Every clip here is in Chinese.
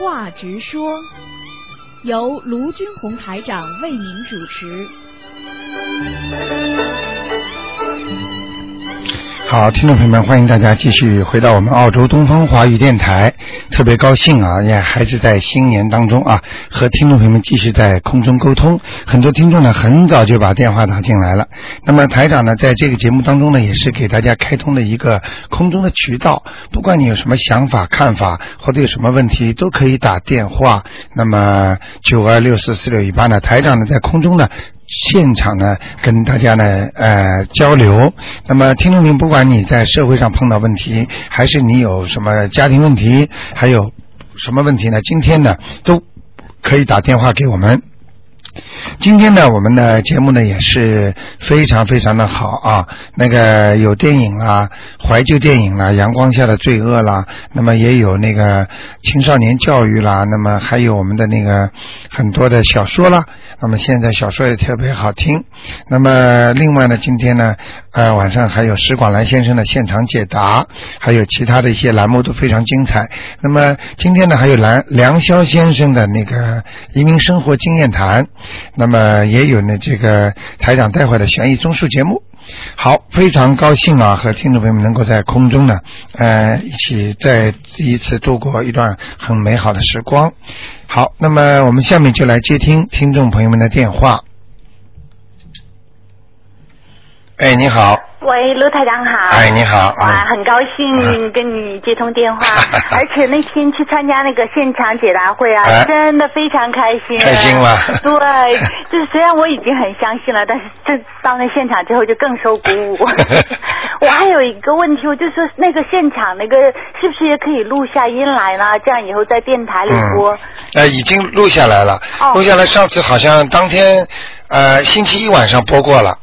话直说，由卢军红台长为您主持。好，听众朋友们，欢迎大家继续回到我们澳洲东方华语电台，特别高兴啊，也还是在新年当中啊，和听众朋友们继续在空中沟通。很多听众呢，很早就把电话打进来了。那么台长呢，在这个节目当中呢，也是给大家开通了一个空中的渠道，不管你有什么想法、看法，或者有什么问题，都可以打电话。那么九二六四四六一八呢，台长呢在空中呢。现场呢，跟大家呢呃交流。那么，听众您，不管你在社会上碰到问题，还是你有什么家庭问题，还有什么问题呢？今天呢，都可以打电话给我们。今天呢，我们的节目呢也是非常非常的好啊。那个有电影啦，怀旧电影啦，《阳光下的罪恶》啦，那么也有那个青少年教育啦，那么还有我们的那个很多的小说啦。那么现在小说也特别好听。那么另外呢，今天呢，呃，晚上还有石广兰先生的现场解答，还有其他的一些栏目都非常精彩。那么今天呢，还有梁梁霄先生的那个移民生活经验谈。那么也有呢，这个台长带回的悬疑综述节目。好，非常高兴啊，和听众朋友们能够在空中呢，呃，一起再一次度过一段很美好的时光。好，那么我们下面就来接听听众朋友们的电话。哎，你好。喂，卢台长好。哎，你好。哇，很高兴跟你接通电话，而且那天去参加那个现场解答会啊，真的非常开心。开心了？对，就是虽然我已经很相信了，但是这到那现场之后就更受鼓舞。我还有一个问题，我就说那个现场那个是不是也可以录下音来呢？这样以后在电台里播。呃，已经录下来了，录下来。上次好像当天呃星期一晚上播过了。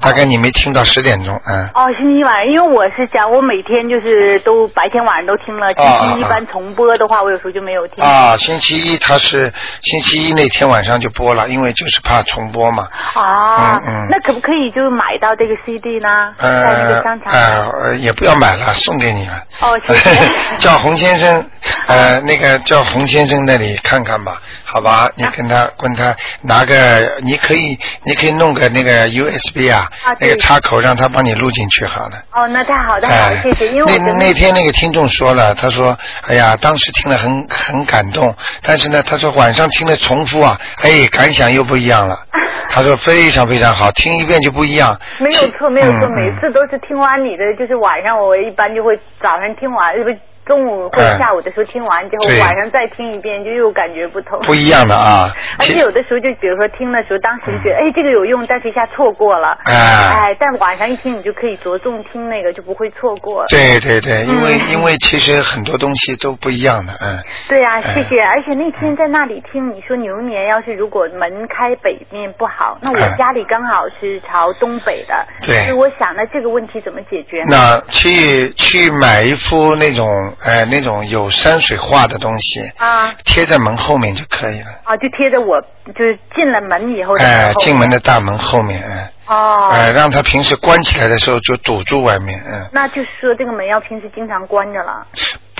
大概你没听到十点钟，嗯。哦，星期一晚上，因为我是讲，我每天就是都白天晚上都听了，星期一般重播的话，我有时候就没有听。啊，星期一他是星期一那天晚上就播了，因为就是怕重播嘛。啊，嗯嗯。那可不可以就买到这个 CD 呢？在那个商场。呃，也不要买了，送给你了。哦，谢谢。叫洪先生，呃，那个叫洪先生那里看看吧。好吧，你跟他跟他拿个，你可以你可以弄个那个 USB 啊，那个插口让他帮你录进去好了。哦，那太好，太好，谢谢。因为那那天那个听众说了，他说，哎呀，当时听了很很感动，但是呢，他说晚上听了重复啊，哎，感想又不一样了。他说非常非常好，听一遍就不一样。没有错，没有错，每次都是听完你的，就是晚上我一般就会早上听完，不。中午或者下午的时候听完之后，晚上再听一遍，就又感觉不同。不一样的啊！而且有的时候就比如说听的时候，当时觉得哎这个有用，但是一下错过了。哎，但晚上一听，你就可以着重听那个，就不会错过。对对对，因为因为其实很多东西都不一样的，嗯。对啊，谢谢。而且那天在那里听你说牛年要是如果门开北面不好，那我家里刚好是朝东北的，对。所以我想那这个问题怎么解决？那去去买一副那种。哎，那种有山水画的东西啊，贴在门后面就可以了。啊，就贴在我就是进了门以后。哎，进门的大门后面，哎。哦。哎，让他平时关起来的时候就堵住外面，嗯。那就是说这个门要平时经常关着了。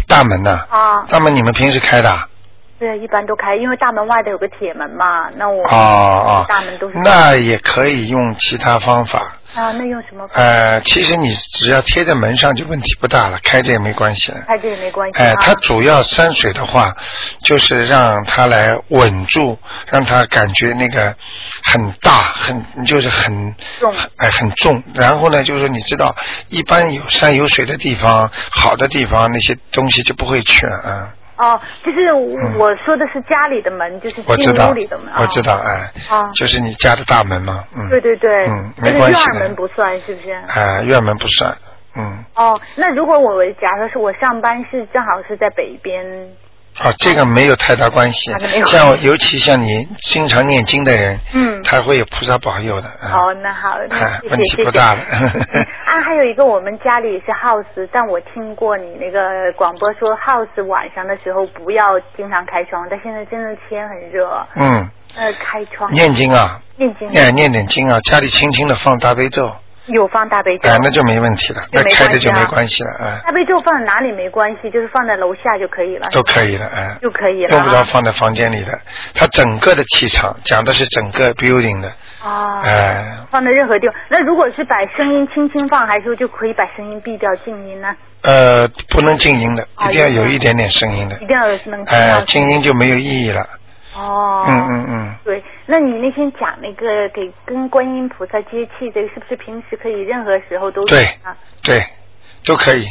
大门呐？啊。大门你们平时开的？对，一般都开，因为大门外头有个铁门嘛。那我。哦哦。大门都是。那也可以用其他方法。啊，那用什么？呃，其实你只要贴在门上就问题不大了，开着也没关系了。开着也没关系。哎，它主要山水的话，就是让它来稳住，让它感觉那个很大，很就是很重，哎，很重。然后呢，就是你知道，一般有山有水的地方，好的地方，那些东西就不会去了啊。哦，就是我说的是家里的门，就是进屋里的门。我知道，哎，哦，就是你家的大门嘛，嗯。对对对，嗯，没关系院门不算，是不是？哎，院门不算，嗯。哦，那如果我假如是我上班是正好是在北边。啊，这个没有太大关系。像尤其像你经常念经的人，嗯，他会有菩萨保佑的。好，那好，问题不大了。啊，还有一个，我们家里是 house，但我听过你那个广播说 house 晚上的时候不要经常开窗，但现在真的天很热。嗯。呃，开窗。念经啊。念经。念念点经啊，家里轻轻的放大悲咒。有放大悲咒。哎，那就没问题了，那开着就没关系了，啊，大悲咒放在哪里没关系，就是放在楼下就可以了。都可以了，哎，就可以了啊。用不着放在房间里的。它整个的气场讲的是整个 building 的，啊。哎，放在任何地方。那如果是把声音轻轻放，还是说就可以把声音闭掉静音呢？呃，不能静音的，啊一定要有一点点声音的一，定要有能。静音就没有意义了。哦。嗯嗯嗯，对，那你那天讲那个给跟观音菩萨接气，这个是不是平时可以任何时候都对啊？对，都可以。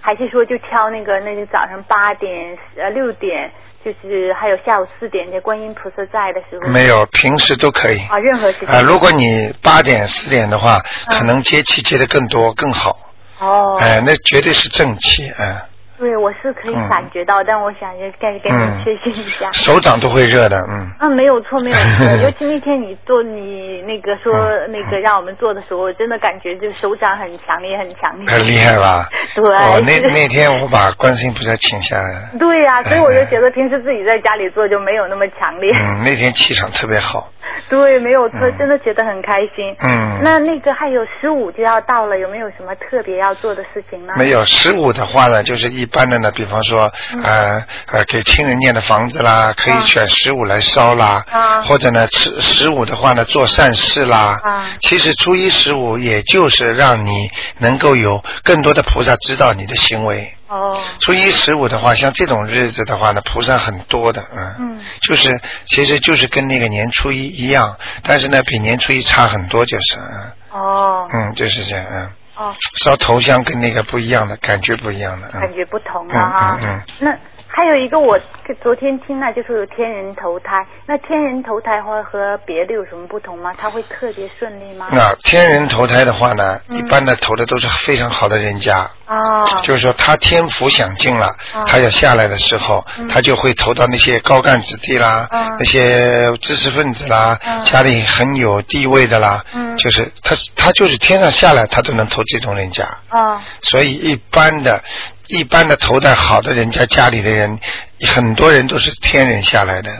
还是说就挑那个那个早上八点呃六点，就是还有下午四点，这观音菩萨在的时候？没有，平时都可以。啊，任何时间。啊，如果你八点四点的话，嗯可能接气接的更多更好。哦。哎，那绝对是正气，哎，对，我是可以嗯感觉到，但我想也该跟嗯你确信一下。手掌都会热的，嗯。啊，没有错，没有错。尤其那天你做你那个说嗯那个让我们做的时候，我真的感觉就手掌很强烈，很强烈。很厉害吧？对。哦，那那天我把观世音菩萨请下来了，对呀、所以我就哎觉得平时自己在家里做就没有那么强烈。嗯，那天气场特别好，对，没有错，嗯真的觉得很开心。嗯那那个还有十五就要到了，有没有什么特别要做的事情呢？没有十五的话呢，就是一般的呢，比方说呃呃给亲人念的房子啦，可以选十五来烧啦，啊或者呢十十五的话呢做善事啦。啊其实初一十五也就是让你能够有更多的菩萨知道你的行为。哦。初一十五的话，像这种日子的话呢，菩萨很多的，嗯，嗯。就是其实就是跟那个年初一一样，但是呢比年初一差很多，就是，嗯。哦。嗯，就是这样，嗯，哦，烧头香跟那个不一样的，感觉不一样的，嗯，感觉不同了哈。嗯嗯嗯。那还有一个我昨天听了，就是有天人投胎。那天人投胎会和别的有什么不同吗？他会特别顺利吗？那天人投胎的话呢，嗯一般的投的都是非常好的人家，哦。就是说他天福享尽了，啊他要下来的时候，嗯他就会投到那些高干子弟啦，啊那些知识分子啦，啊家里很有地位的啦，嗯就是他他就是天上下来，他都能投这种人家，哦所以一般的。一般的投在好的人家家里的人，很多人都是天人下来的，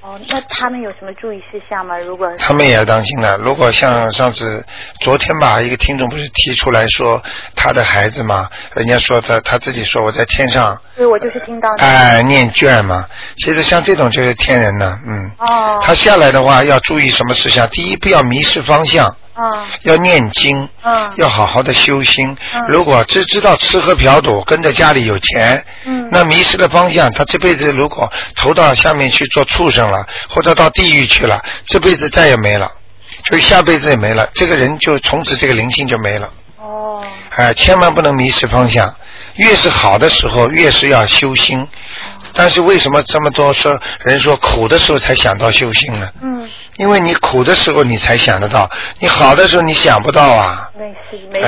哦，那他们有什么注意事项吗？如果他们也要当心的。如果像上次昨天吧，一个听众不是提出来说他的孩子嘛，人家说他他自己说我在天上，对我就是听到的。哎，念卷嘛。其实像这种就是天人呢，嗯。哦。他下来的话要注意什么事项？第一，不要迷失方向，嗯要念经，嗯要好好的修心。嗯如果只知道吃喝嫖赌，跟着家里有钱，嗯那迷失了方向，他这辈子如果投到下面去做畜生了，或者到地狱去了，这辈子再也没了，就下辈子也没了，这个人就从此这个灵性就没了。哦哎、千万不能迷失方向。越是好的时候，越是要修心。但是为什么这么多说人说苦的时候才想到修心呢？嗯，因为你苦的时候你才想得到，你好的时候你想不到啊。没事没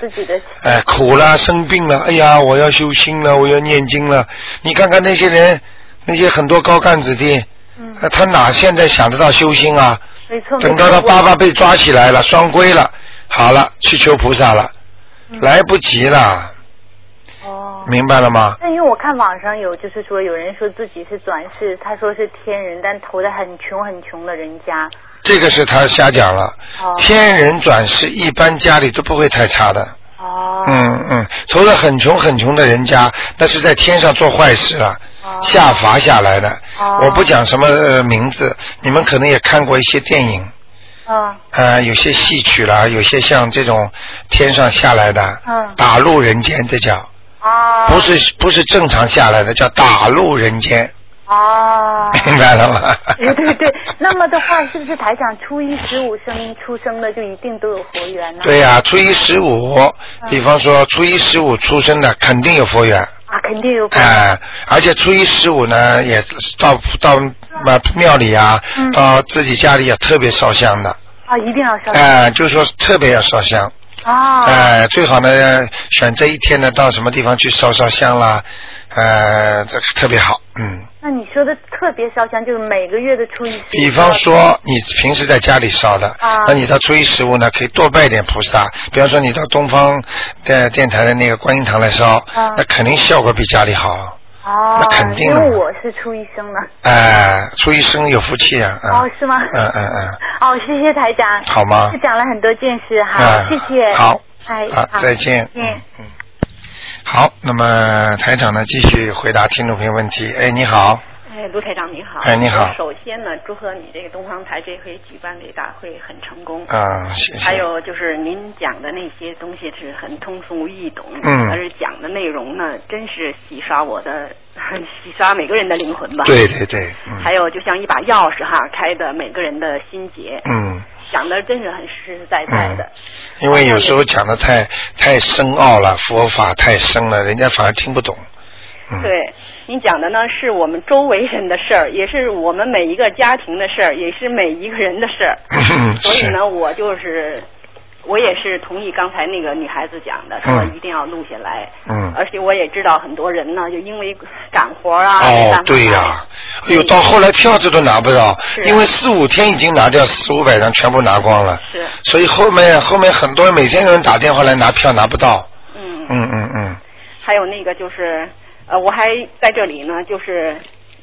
自己的哎，苦了，生病了，哎呀，我要修心了，我要念经了。你看看那些人，那些很多高干子弟，嗯呃他哪现在想得到修心啊？没错。等到他爸爸被抓起来了，双规了，好了，去求菩萨了，来不及了，哦。明白了吗？那因为我看网上有，就是说有人说自己是转世，他说是天人，但投的很穷很穷的人家。这个是他瞎讲了。哦天人转世，一般家里都不会太差的。哦。嗯嗯，投了很穷很穷的人家，那是在天上做坏事了，哦下罚下来的。哦我不讲什么呃名字，你们可能也看过一些电影，嗯呃，有些戏曲啦，有些像这种天上下来的，嗯打入人间，这叫啊。不是不是正常下来的，叫打入人间，哦。明白了吗？对对对，那么的话，是不是台长初一十五生出生的就一定都有佛缘呢？对呀、初一十五，比方说初一十五出生的，肯定有佛缘。啊，肯定有佛哎、缘。而且初一十五呢，也是到到嘛庙里啊，嗯到自己家里也特别烧香的，啊，一定要烧。哎、就是说特别要烧香，啊。哎、最好呢选择一天呢到什么地方去烧烧香啦，呃，这个特别好，嗯。那你说的特别烧香，就是每个月的初一。比方说，你平时在家里烧的，啊那你到初一十五呢，可以多拜点菩萨。比方说，你到东方的电台的那个观音堂来烧，啊那肯定效果比家里好。哦那肯，定因为我是初一生的。哎，初一生有福气啊！啊哦，是吗？嗯嗯嗯，哦，谢谢台长。好吗是讲了很多件事哈，啊谢谢。好，哎，好，再见。嗯。嗯。好，那么台长呢，继续回答听众朋友问题。哎，你好，哎，卢台长你好。哎你好首先呢，祝贺你这个东方台这回举办这个大会很成功。啊，谢谢。还有就是您讲的那些东西是很通俗易懂，嗯而讲的内容呢，真是洗刷我的，洗刷每个人的灵魂吧。对对对，嗯还有就像一把钥匙哈，开的每个人的心结，嗯讲的真是很实实在在的。因为有时候讲的太太深奥了，佛法太深了，人家反而听不懂。嗯，对，你讲的呢是我们周围人的事儿，也是我们每一个家庭的事儿，也是每一个人的事儿。所以呢，我就是，我也是同意刚才那个女孩子讲的，说嗯一定要录下来。嗯而且我也知道很多人呢，就因为赶活啊，哦对呀、哎呦，到后来票子都拿不到，因为四五天已经拿掉四五百张，全部拿光了。是，所以后面后面很多人每天有人打电话来拿票拿不到。嗯，嗯嗯嗯，还有那个就是，呃，我还在这里呢，就是，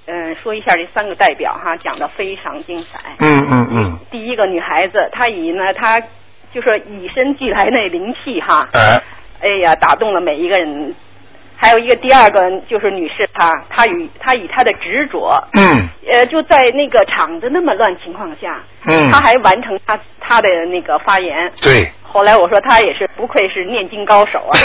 嗯、说一下这三个代表哈，讲的非常精彩。嗯嗯嗯，第一个女孩子，她以呢，她就是以身俱来那灵气哈，哎，哎呀，打动了每一个人。还有一个第二个就是女士她，她与她以她的执着，嗯呃，就在那个场子那么乱情况下，嗯她还完成她她的那个发言。对。后来我说他也是不愧是念经高手啊。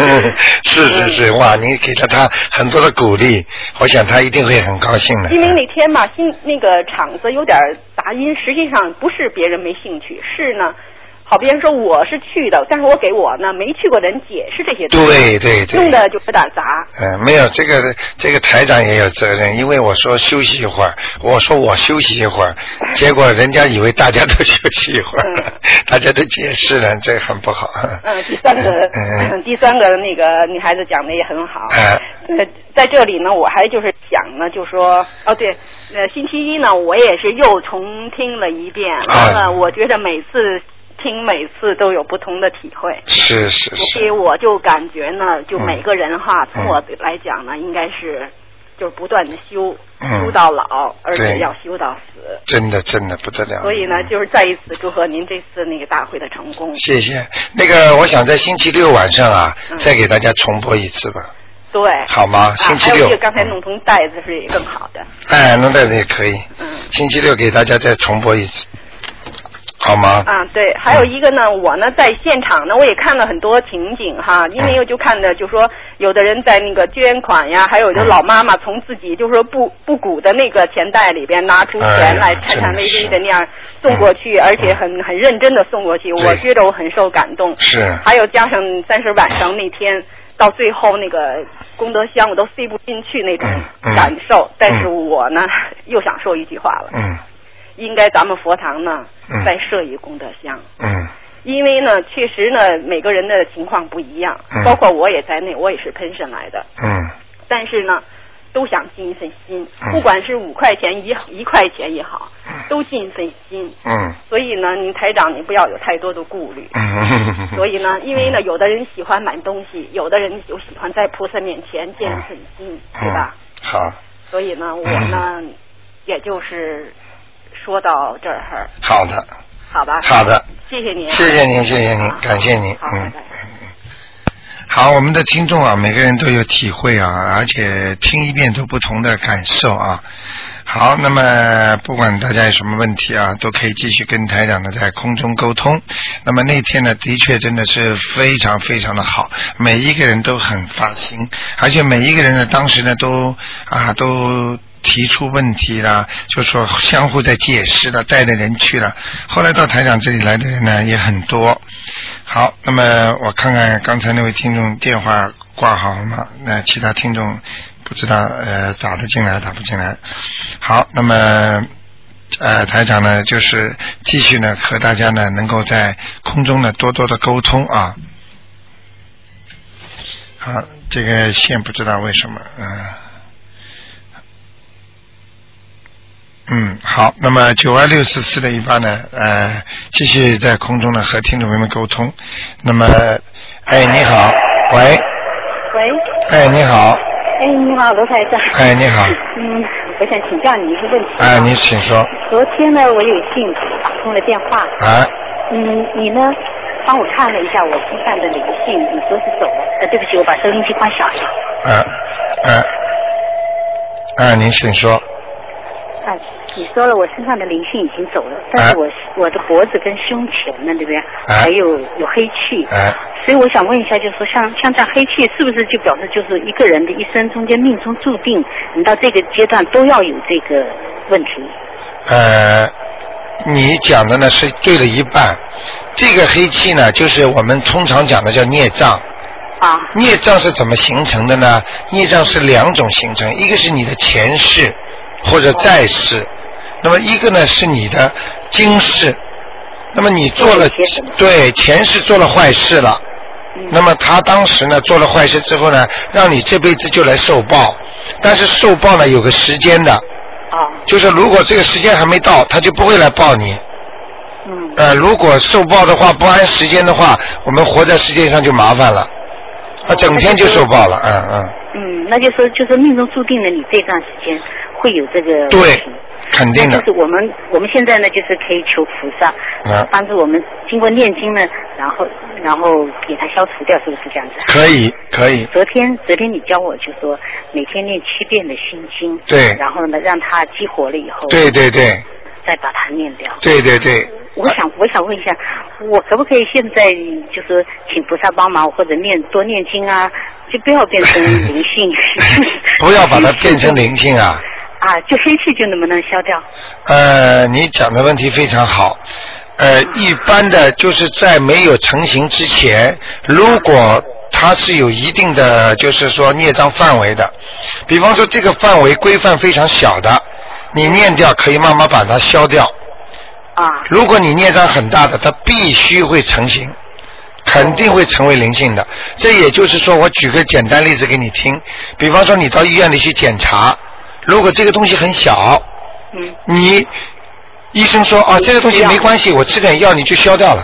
是是是，哇！你给了他很多的鼓励，我想他一定会很高兴的。因为那天嘛，新那个场子有点杂音，实际上不是别人没兴趣，是呢，好别人说我是去的，但是我给我呢没去过的人解释这些东西，对对对弄得就有点杂。嗯，没有这个这个台长也有责任，因为我说休息一会儿，我说我休息一会儿，结果人家以为大家都休息一会儿，嗯 大家都解释了，这很不好。嗯，第三个，嗯 第三个那个女孩子讲的也很好。哎呃，在这里呢，我还就是想呢，就说哦对，呃，星期一呢，我也是又重听了一遍，啊完了，我觉得每次听每次都有不同的体会。是是是所以，我就感觉呢，就每个人哈，嗯从我来讲呢，应该是就是不断的修，嗯修到老，而且要修到死。真的真的不得了。所以呢，就是再一次祝贺您这次那个大会的成功。谢谢。那个，我想在星期六晚上啊，嗯再给大家重播一次吧，对。好吗？啊，星期六。刚才弄成袋子是也更好的。哎，弄袋子也可以。嗯。星期六给大家再重播一次，好吗？啊，对，还有一个呢，我呢在现场呢，我也看了很多情景哈，因为我就看的就说有的人在那个捐款呀，还有就老妈妈从自己就是说不不鼓的那个钱袋里边拿出钱来，颤颤巍巍的那样送过去，而且很很认真的送过去，我觉得我很受感动。是。还有加上三十晚上那天。到最后那个功德箱我都塞不进去那种嗯嗯感受，但是嗯我呢又想说一句话了，嗯应该咱们佛堂呢嗯再设一功德箱，嗯因为呢，确实呢，每个人的情况不一样，嗯包括我也在内，我也是喷神来的。嗯但是呢，都想尽一份心嗯，不管是五块钱一，一块钱也好，都尽一份心。嗯所以呢，您台长，您不要有太多的顾虑。嗯。所以呢，因为呢，有的人喜欢买东西，有的人就喜欢在菩萨面前见一份心，对吧？嗯？好，所以呢，我呢，也就是说到这儿，好的，好吧？好的，谢谢您啊，谢谢您，谢谢您，感谢您，好，嗯。好，我们的听众啊，每个人都有体会啊，而且听一遍都不同的感受啊。好，那么不管大家有什么问题啊，都可以继续跟台长呢在空中沟通。那么那天呢，的确真的是非常非常的好，每一个人都很发心，而且每一个人呢，当时呢都啊都。提出问题了，就说相互在解释了，带着人去了。后来到台长这里来的人呢也很多。好，那么我看看刚才那位听众电话挂好了吗？那其他听众不知道呃打得进来打不进来。好，那么呃台长呢就是继续呢和大家呢能够在空中呢多多的沟通啊。好，这个线不知道为什么嗯。嗯，好，那么九二六四四的一八呢，呃，继续在空中呢和听众朋友们沟通。那么，哎，你好，喂，喂，哎，你好，哎，你好，罗台长。哎，你好。嗯，我想请教你一个问题。哎，你请说。昨天呢，我有幸打通了电话。啊。嗯，你呢，帮我看了一下我身上的灵性，你说是走了。呃，对不起，我把收音机关小了。哎，哎，哎，您请说。啊，你说了，我身上的灵性已经走了，但是我我的脖子跟胸前呢，对不对？还有有黑气。哎。所以我想问一下，就是说，像像这样黑气，是不是就表示就是一个人的一生中间命中注定，你到这个阶段都要有这个问题？呃，你讲的呢是对了一半。这个黑气呢，就是我们通常讲的叫孽障。啊。孽障是怎么形成的呢？孽障是两种形成，一个是你的前世。或者在世，那么一个呢是你的今世，那么你做了对前世做了坏事了，那么他当时呢做了坏事之后呢，让你这辈子就来受报，但是受报呢有个时间的，就是如果这个时间还没到，他就不会来报你。嗯。呃，如果受报的话不按时间的话，我们活在世界上就麻烦了，啊，整天就受报了，嗯嗯。嗯，那就说就是命中注定了你这段时间。会有这个对，肯定的。就是我们我们现在呢，就是可以求菩萨帮助我们，经过念经呢，然后然后给它消除掉，是不是这样子？可以，可以。昨天昨天你教我就说每天念七遍的心经，对，然后呢让它激活了以后，对对对，再把它念掉。对对对。我想我想问一下，我可不可以现在就是请菩萨帮忙，或者念多念经啊，就不要变成灵性。不要把它变成灵性啊。啊，就黑气就能不能消掉？呃，你讲的问题非常好。呃，一般的就是在没有成型之前，如果它是有一定的，就是说孽障范围的，比方说这个范围规范非常小的，你念掉可以慢慢把它消掉。啊。如果你孽障很大的，它必须会成型，肯定会成为灵性的。这也就是说，我举个简单例子给你听，比方说你到医院里去检查。如果这个东西很小，嗯，你医生说啊，这个东西没关系，我吃点药你就消掉了，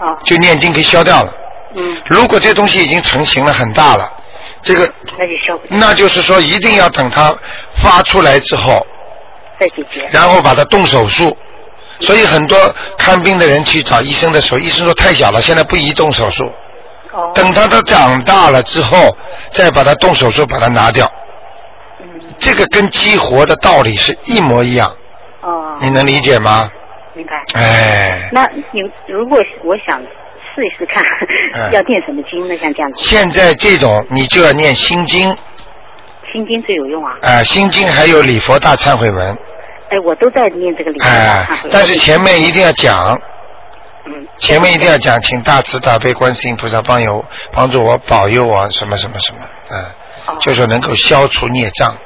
啊，就念经可以消掉了。嗯，如果这东西已经成型了很大了，这个那就消不掉。那就是说一定要等它发出来之后再解决，然后把它动手术。所以很多看病的人去找医生的时候，医生说太小了，现在不宜动手术。哦，等它都长大了之后，再把它动手术把它拿掉。这个跟激活的道理是一模一样。哦。你能理解吗？明白。哎。那你如果我想试一试看，要念什么经呢？像这样子。现在这种你就要念心经。心经最有用啊。哎，心经还有礼佛大忏悔文。哎，我都在念这个礼佛大忏悔文。但是前面一定要讲。嗯。前面一定要讲，请大慈大悲观世音菩萨帮有帮助我保佑我什么什么什么，嗯，就是能够消除孽障。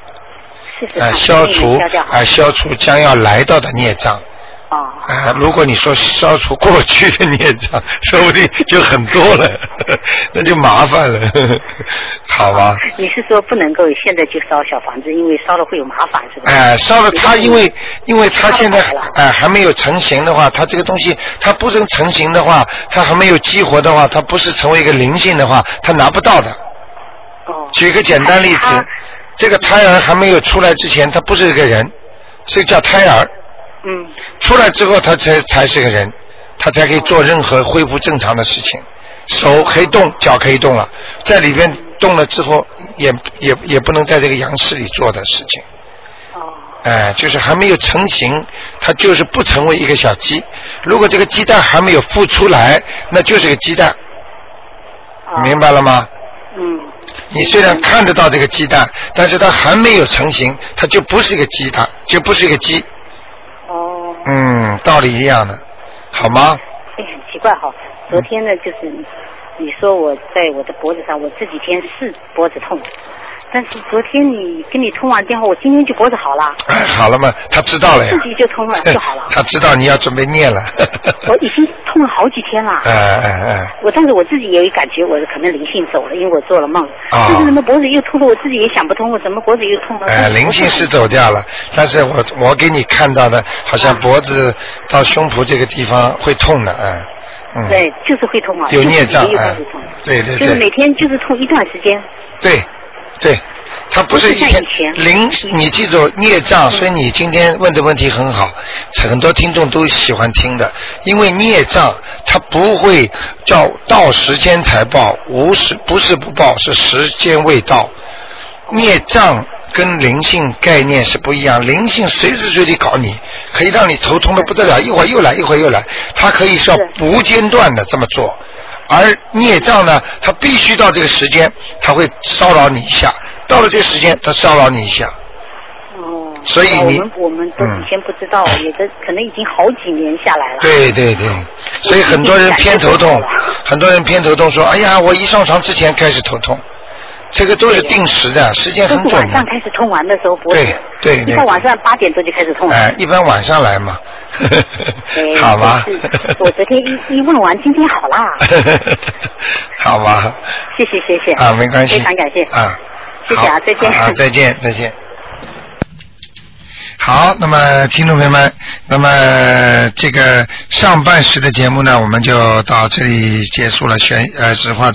啊，消除啊，消除将要来到的孽障。哦。啊，如果你说消除过去的孽障，说不定就很多了，那就麻烦了，好吧？你是说不能够现在就烧小房子，因为烧了会有麻烦，是吧？哎，烧了它，因为因为它现在哎还没有成型的话，它这个东西它不能成型的话，它还没有激活的话，它不是成为一个灵性的话，它拿不到的。哦。举个简单例子。这个胎儿还没有出来之前，他不是一个人，是叫胎儿。嗯。出来之后，他才才是个人，他才可以做任何恢复正常的事情，手可以动，脚可以动了，在里边动了之后，也也也不能在这个羊室里做的事情。哦。哎，就是还没有成型，它就是不成为一个小鸡。如果这个鸡蛋还没有孵出来，那就是个鸡蛋。明白了吗？嗯。你虽然看得到这个鸡蛋，但是它还没有成型，它就不是一个鸡蛋，就不是一个鸡。哦。嗯，道理一样的，好吗？哎，很奇怪哈，昨天呢，就是你说我在我的脖子上，我这几天是脖子痛。但是昨天你跟你通完电话，我今天就脖子好了。哎，好了嘛，他知道了呀。自己就通了就好了。他知道你要准备念了。我已经痛了好几天了。哎哎哎。我但是我自己也有感觉，我可能灵性走了，因为我做了梦。啊。但是怎么脖子又痛了？我自己也想不通，我怎么脖子又痛了？哎，灵性是走掉了，但是我我给你看到的，好像脖子到胸脯这个地方会痛的，哎。嗯。对，就是会痛啊。有孽障，对对。就是每天就是痛一段时间。对。对，他不是一天灵，你记住孽障，所以你今天问的问题很好，很多听众都喜欢听的，因为孽障它不会叫到时间才报，无时不是不报，是时间未到。孽障跟灵性概念是不一样，灵性随时随地搞你，可以让你头痛的不得了，一会儿又来，一会儿又来，它可以是要无间断的这么做。而孽障呢，它必须到这个时间，它会骚扰你一下，到了这个时间，它骚扰你一下。哦，所以你我们我们都嗯。以前不知道，有的可能已经好几年下来了。对对对，所以很多人偏头痛，很多人偏头痛说，哎呀，我一上床之前开始头痛，这个都是定时的，时间很准的。晚上开始通完的时候，不会对对对一般晚上八点多就开始通了。哎，一般晚上来嘛，哎好吧我昨天一一问完，今天好啦，好吧，谢谢谢谢啊，没关系，非常感谢啊，谢谢啊再见啊，再见，再见。好，那么听众朋友们，那么这个上半时的节目呢，我们就到这里结束了。选呃，实话。